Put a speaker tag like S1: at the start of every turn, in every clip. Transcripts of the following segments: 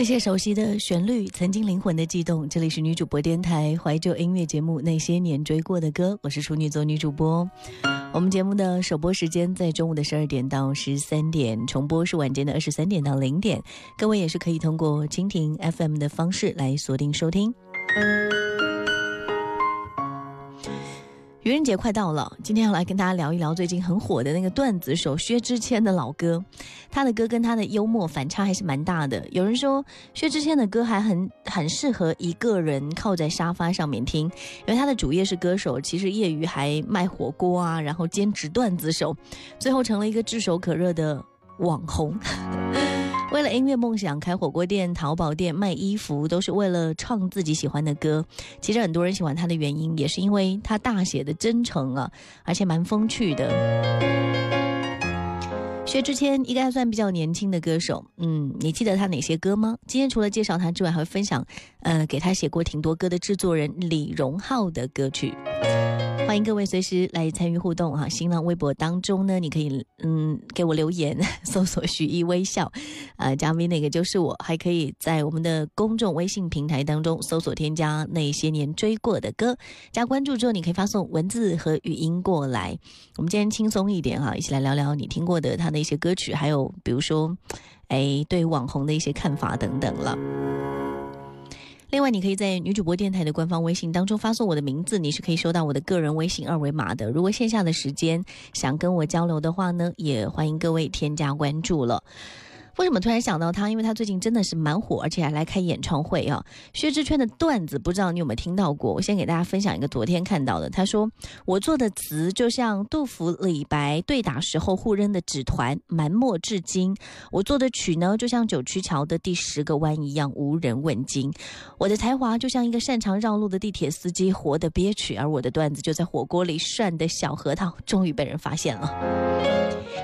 S1: 那些熟悉的旋律，曾经灵魂的悸动。这里是女主播电台怀旧音乐节目《那些年追过的歌》，我是处女座女主播。我们节目的首播时间在中午的十二点到十三点，重播是晚间的二十三点到零点。各位也是可以通过蜻蜓 FM 的方式来锁定收听。愚人节快到了，今天要来跟大家聊一聊最近很火的那个段子手薛之谦的老歌。他的歌跟他的幽默反差还是蛮大的。有人说薛之谦的歌还很很适合一个人靠在沙发上面听，因为他的主业是歌手，其实业余还卖火锅啊，然后兼职段子手，最后成了一个炙手可热的网红。为了音乐梦想开火锅店、淘宝店卖衣服，都是为了唱自己喜欢的歌。其实很多人喜欢他的原因，也是因为他大写的真诚啊，而且蛮风趣的。薛之谦应该算比较年轻的歌手，嗯，你记得他哪些歌吗？今天除了介绍他之外，还会分享，呃，给他写过挺多歌的制作人李荣浩的歌曲。欢迎各位随时来参与互动哈！新浪微博当中呢，你可以嗯给我留言，搜索徐一微笑，啊，加 V 那个就是我。还可以在我们的公众微信平台当中搜索添加那些年追过的歌，加关注之后，你可以发送文字和语音过来。我们今天轻松一点哈，一起来聊聊你听过的他的一些歌曲，还有比如说，哎，对网红的一些看法等等了。另外，你可以在女主播电台的官方微信当中发送我的名字，你是可以收到我的个人微信二维码的。如果线下的时间想跟我交流的话呢，也欢迎各位添加关注了。为什么突然想到他？因为他最近真的是蛮火，而且还来开演唱会啊！薛之谦的段子，不知道你有没有听到过？我先给大家分享一个昨天看到的。他说：“我做的词就像杜甫、李白对打时候互扔的纸团，埋没至今；我做的曲呢，就像九曲桥的第十个弯一样，无人问津。我的才华就像一个擅长绕路的地铁司机，活得憋屈；而我的段子就在火锅里涮的小核桃，终于被人发现了。”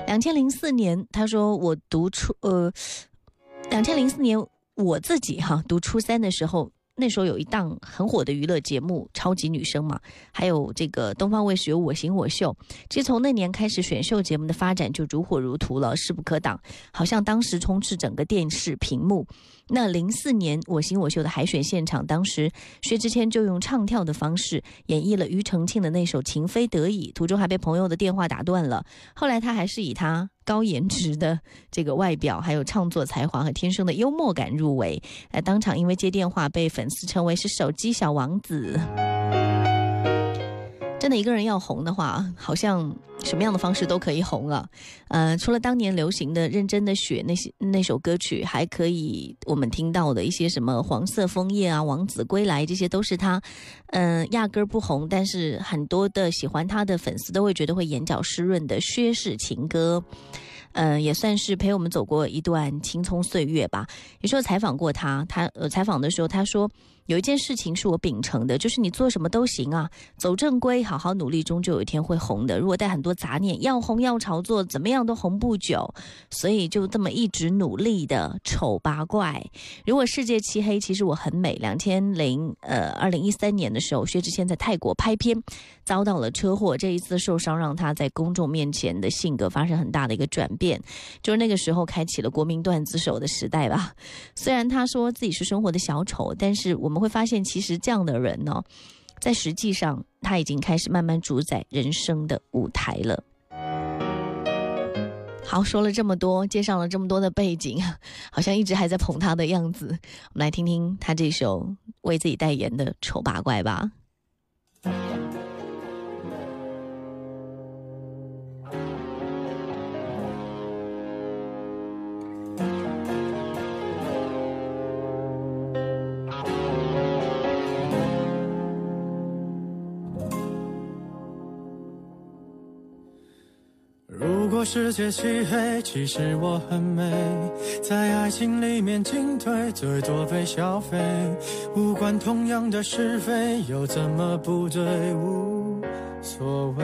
S1: 两千零四年，他说我读初呃，两千零四年我自己哈读初三的时候。那时候有一档很火的娱乐节目《超级女声》嘛，还有这个东方卫视有《我型我秀》。其实从那年开始，选秀节目的发展就如火如荼了，势不可挡，好像当时充斥整个电视屏幕。那零四年《我型我秀》的海选现场，当时薛之谦就用唱跳的方式演绎了庾澄庆的那首《情非得已》，途中还被朋友的电话打断了。后来他还是以他。高颜值的这个外表，还有创作才华和天生的幽默感入围，哎，当场因为接电话被粉丝称为是手机小王子。真的一个人要红的话，好像什么样的方式都可以红啊。呃，除了当年流行的《认真的雪》那些那首歌曲，还可以我们听到的一些什么《黄色枫叶》啊，《王子归来》，这些都是他，嗯，压根儿不红，但是很多的喜欢他的粉丝都会觉得会眼角湿润的薛氏情歌。嗯，也算是陪我们走过一段青葱岁月吧。有时候采访过他，他呃采访的时候他说。有一件事情是我秉承的，就是你做什么都行啊，走正规，好好努力，终究有一天会红的。如果带很多杂念，要红要炒作，怎么样都红不久。所以就这么一直努力的丑八怪。如果世界漆黑，其实我很美。两千零呃二零一三年的时候，薛之谦在泰国拍片，遭到了车祸。这一次受伤让他在公众面前的性格发生很大的一个转变，就是那个时候开启了国民段子手的时代吧。虽然他说自己是生活的小丑，但是我们。会发现，其实这样的人呢，在实际上他已经开始慢慢主宰人生的舞台了。好，说了这么多，介绍了这么多的背景，好像一直还在捧他的样子。我们来听听他这首为自己代言的《丑八怪》吧。
S2: 世界漆黑，其实我很美，在爱情里面进退，最多被消费。无关同样的是非，又怎么不对？无所谓。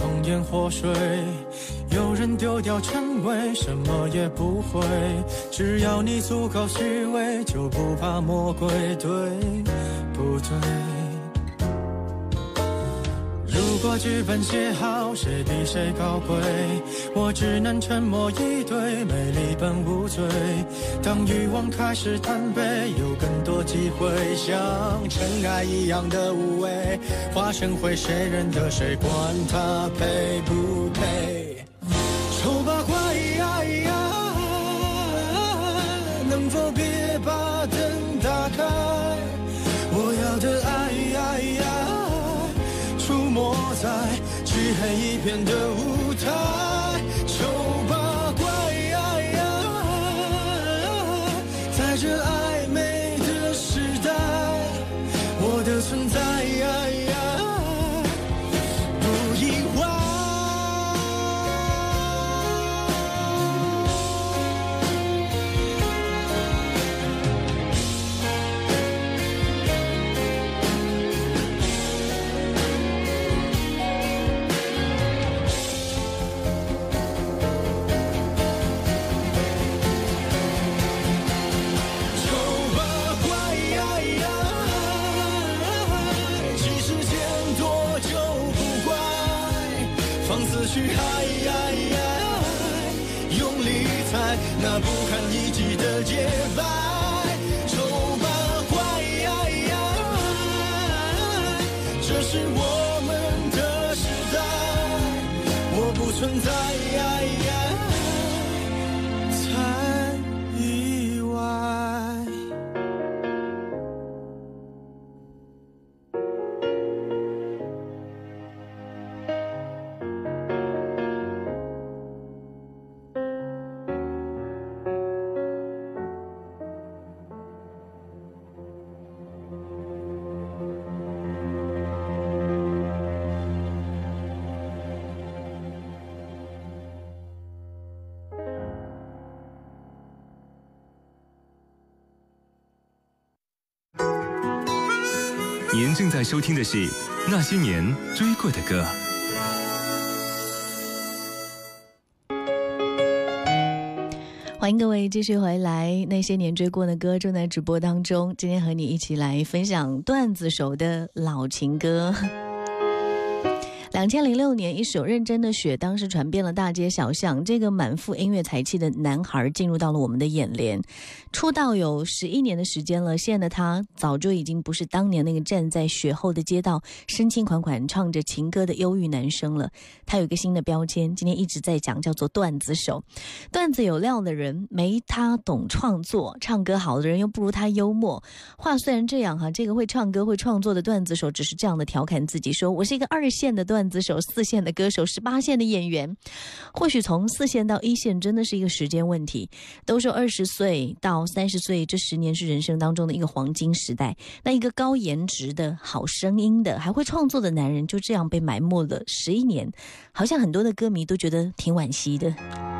S2: 红颜祸水，有人丢掉称谓，什么也不会。只要你足够虚伪，就不怕魔鬼，对不对？如果剧本写好，谁比谁高贵？我只能沉默以对，美丽本无罪。当欲望开始贪杯，有更机会，像尘埃一样的无畏，化成灰，谁认得谁？管他配不配？丑八怪，能否别把灯打开？我要的爱。出没在漆黑一片的舞台，去爱，用力踩那不堪一击的洁白，丑八怪，这是我们的时代，我不存在。
S3: 您正在收听的是《那些年追过的歌》，
S1: 欢迎各位继续回来。《那些年追过的歌》正在直播当中，今天和你一起来分享段子手的老情歌。两千零六年，一首《认真的雪》当时传遍了大街小巷。这个满腹音乐才气的男孩进入到了我们的眼帘。出道有十一年的时间了，现在的他早就已经不是当年那个站在雪后的街道、深情款款唱着情歌的忧郁男生了。他有一个新的标签，今天一直在讲，叫做段子手。段子有料的人没他懂创作，唱歌好的人又不如他幽默。话虽然这样哈，这个会唱歌会创作的段子手只是这样的调侃自己，说我是一个二线的段子。子手、四线的歌手、十八线的演员，或许从四线到一线真的是一个时间问题。都说二十岁到三十岁这十年是人生当中的一个黄金时代。那一个高颜值的好声音的还会创作的男人就这样被埋没了十一年，好像很多的歌迷都觉得挺惋惜的。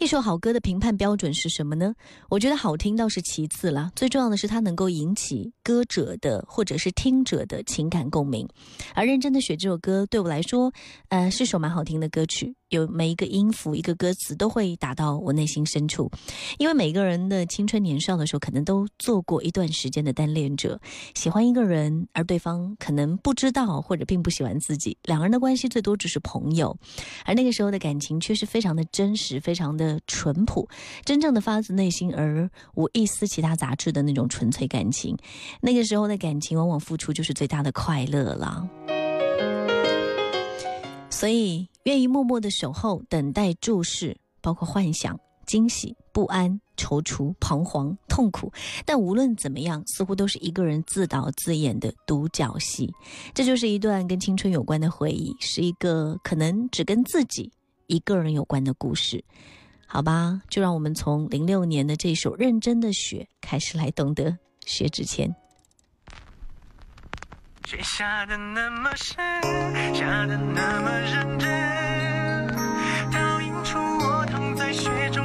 S1: 一首好歌的评判标准是什么呢？我觉得好听倒是其次了，最重要的是它能够引起歌者的或者是听者的情感共鸣。而《认真的雪》这首歌对我来说，呃，是首蛮好听的歌曲。有每一个音符、一个歌词都会打到我内心深处，因为每个人的青春年少的时候，可能都做过一段时间的单恋者，喜欢一个人，而对方可能不知道或者并不喜欢自己，两个人的关系最多只是朋友，而那个时候的感情却是非常的真实、非常的淳朴，真正的发自内心而无一丝其他杂质的那种纯粹感情。那个时候的感情，往往付出就是最大的快乐了。所以，愿意默默的守候、等待、注视，包括幻想、惊喜、不安、踌躇、彷徨、痛苦。但无论怎么样，似乎都是一个人自导自演的独角戏。这就是一段跟青春有关的回忆，是一个可能只跟自己一个人有关的故事。好吧，就让我们从零六年的这首《认真的雪》开始来懂得薛之谦。
S2: 雪下的那么深，下的那么认真，倒映出我躺在雪中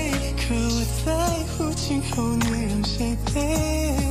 S2: 在乎今后你让谁陪？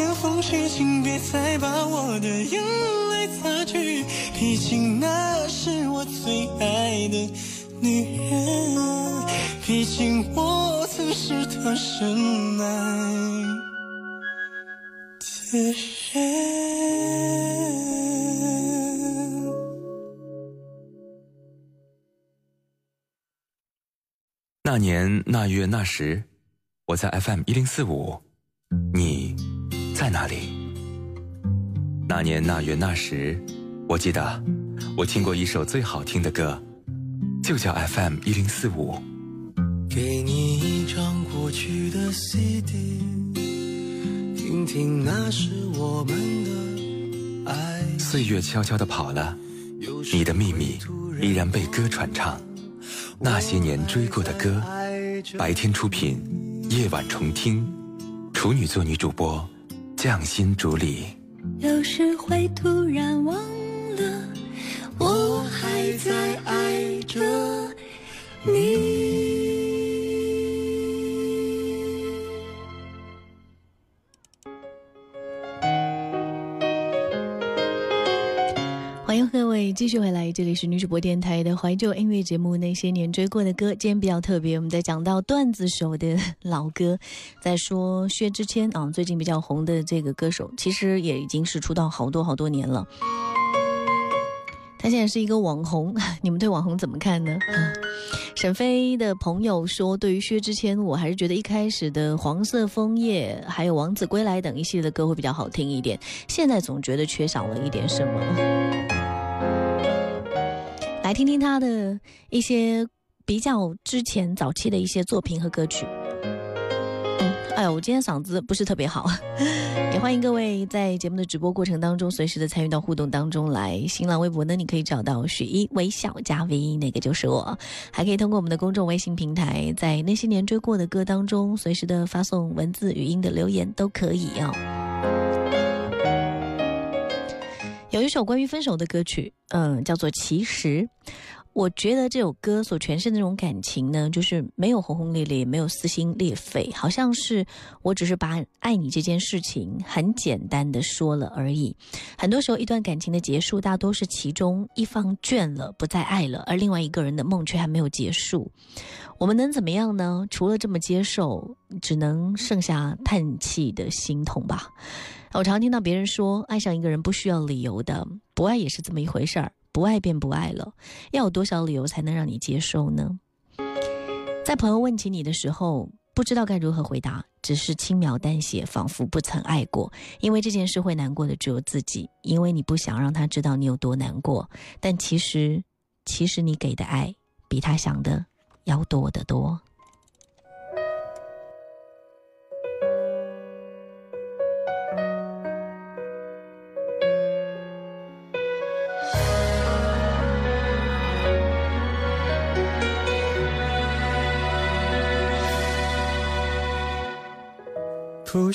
S2: 漫天风雪，请别再把我的眼泪擦去，毕竟那是我最爱的女人，毕竟我曾是她深爱的人。
S3: 那年那月那时，我在 FM 一零四五，你在哪里？那年那月那时，我记得我听过一首最好听的歌，就叫 FM 一零四五。
S2: 给你一张过去的 CD，听听那是我们的爱。
S3: 岁月悄悄地跑了，你的秘密依然被歌传唱。那些年追过的歌，白天出品，夜晚重听，处女座女主播，匠心主理。
S4: 有时会突然忘了，我还在爱着你。
S1: 继续回来，这里是女主播电台的怀旧音乐节目《那些年追过的歌》。今天比较特别，我们在讲到段子手的老歌，在说薛之谦啊，最近比较红的这个歌手，其实也已经是出道好多好多年了。他现在是一个网红，你们对网红怎么看呢？沈飞的朋友说，对于薛之谦，我还是觉得一开始的《黄色枫叶》还有《王子归来》等一系列的歌会比较好听一点，现在总觉得缺少了一点什么。来听听他的一些比较之前早期的一些作品和歌曲。嗯，哎呦，我今天嗓子不是特别好，也欢迎各位在节目的直播过程当中随时的参与到互动当中来。新浪微博呢，你可以找到许一微笑加 V，那个就是我。还可以通过我们的公众微信平台，在那些年追过的歌当中，随时的发送文字、语音的留言都可以哦。首关于分手的歌曲，嗯，叫做《其实》。我觉得这首歌所诠释的那种感情呢，就是没有轰轰烈烈，没有撕心裂肺，好像是我只是把爱你这件事情很简单的说了而已。很多时候，一段感情的结束，大多是其中一方倦了，不再爱了，而另外一个人的梦却还没有结束。我们能怎么样呢？除了这么接受，只能剩下叹气的心痛吧。我常听到别人说，爱上一个人不需要理由的，不爱也是这么一回事儿，不爱便不爱了。要有多少理由才能让你接受呢？在朋友问起你的时候，不知道该如何回答，只是轻描淡写，仿佛不曾爱过。因为这件事会难过的只有自己，因为你不想让他知道你有多难过。但其实，其实你给的爱比他想的要多得多。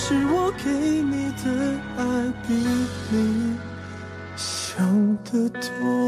S2: 是我给你的爱比你想的多。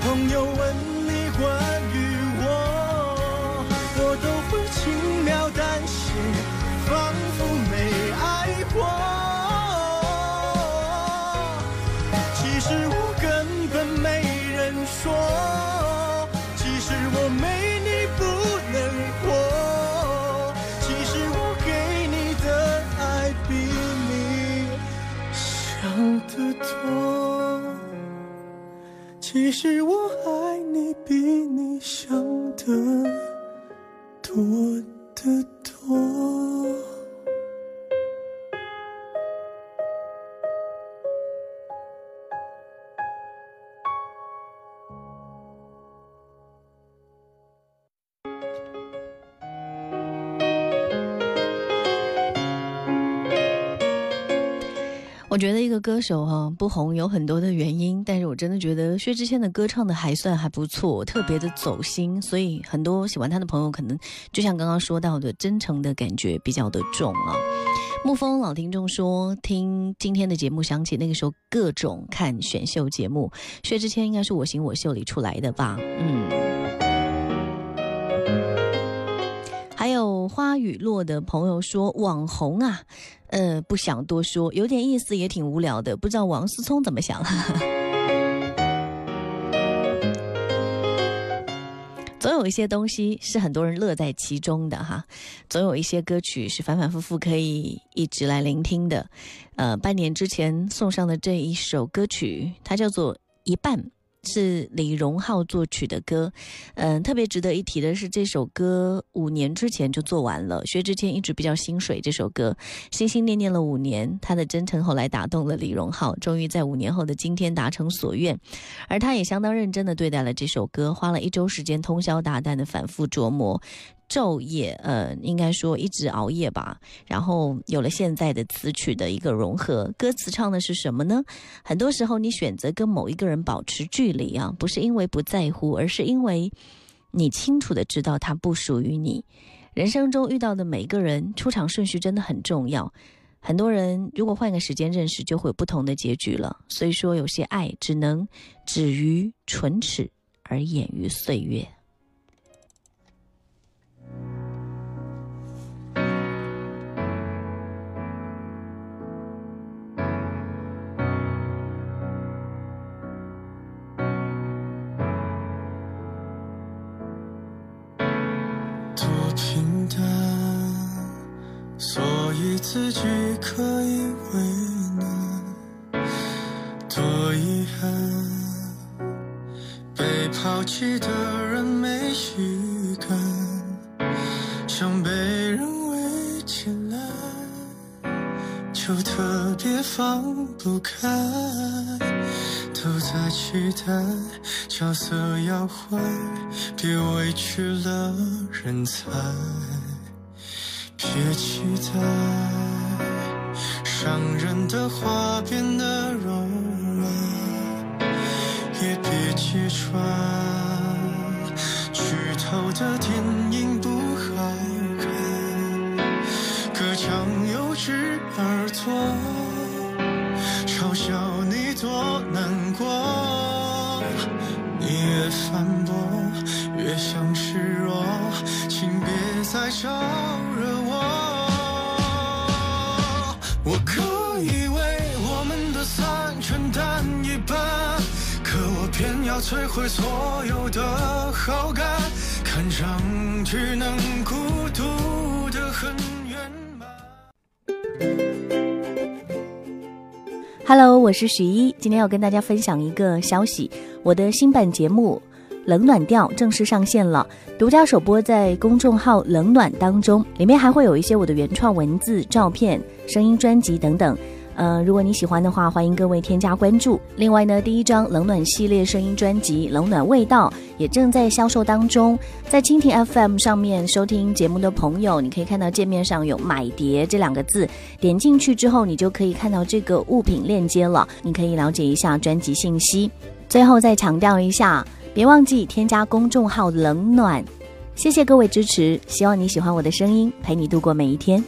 S2: 朋友问你关于其实我爱你比你想的多得多。
S1: 我觉得一个歌手哈不红有很多的原因，但是我真的觉得薛之谦的歌唱的还算还不错，特别的走心，所以很多喜欢他的朋友可能就像刚刚说到的，真诚的感觉比较的重啊。沐风老听众说，听今天的节目想起那个时候各种看选秀节目，薛之谦应该是我行我秀里出来的吧，嗯。花雨落的朋友说网红啊。呃，不想多说，有点意思，也挺无聊的。不知道王思聪怎么想。总有一些东西是很多人乐在其中的哈，总有一些歌曲是反反复复可以一直来聆听的。呃，半年之前送上的这一首歌曲，它叫做《一半》。是李荣浩作曲的歌，嗯，特别值得一提的是，这首歌五年之前就做完了。薛之谦一直比较心水这首歌，心心念念了五年，他的真诚后来打动了李荣浩，终于在五年后的今天达成所愿。而他也相当认真的对待了这首歌，花了一周时间通宵达旦的反复琢磨。昼夜，呃，应该说一直熬夜吧，然后有了现在的词曲的一个融合。歌词唱的是什么呢？很多时候，你选择跟某一个人保持距离啊，不是因为不在乎，而是因为你清楚的知道他不属于你。人生中遇到的每一个人，出场顺序真的很重要。很多人如果换个时间认识，就会有不同的结局了。所以说，有些爱只能止于唇齿，而掩于岁月。
S2: 人才。别期待伤人的话变得柔软，也别揭穿剧透的电影不好看，隔墙有只耳朵嘲笑你多难过，你越反驳越像示弱，别再招惹我。我可以为我们的散承担一半，可我偏要摧毁所有的好感，看上去能孤独的很圆满。
S1: Hello，我是许一，今天要跟大家分享一个消息，我的新版节目《冷暖调》正式上线了，独家首播在公众号“冷暖”当中，里面还会有一些我的原创文字、照片、声音专辑等等。呃，如果你喜欢的话，欢迎各位添加关注。另外呢，第一张冷暖系列声音专辑《冷暖味道》也正在销售当中，在蜻蜓 FM 上面收听节目的朋友，你可以看到界面上有“买碟”这两个字，点进去之后，你就可以看到这个物品链接了，你可以了解一下专辑信息。最后再强调一下，别忘记添加公众号“冷暖”。谢谢各位支持，希望你喜欢我的声音，陪你度过每一天。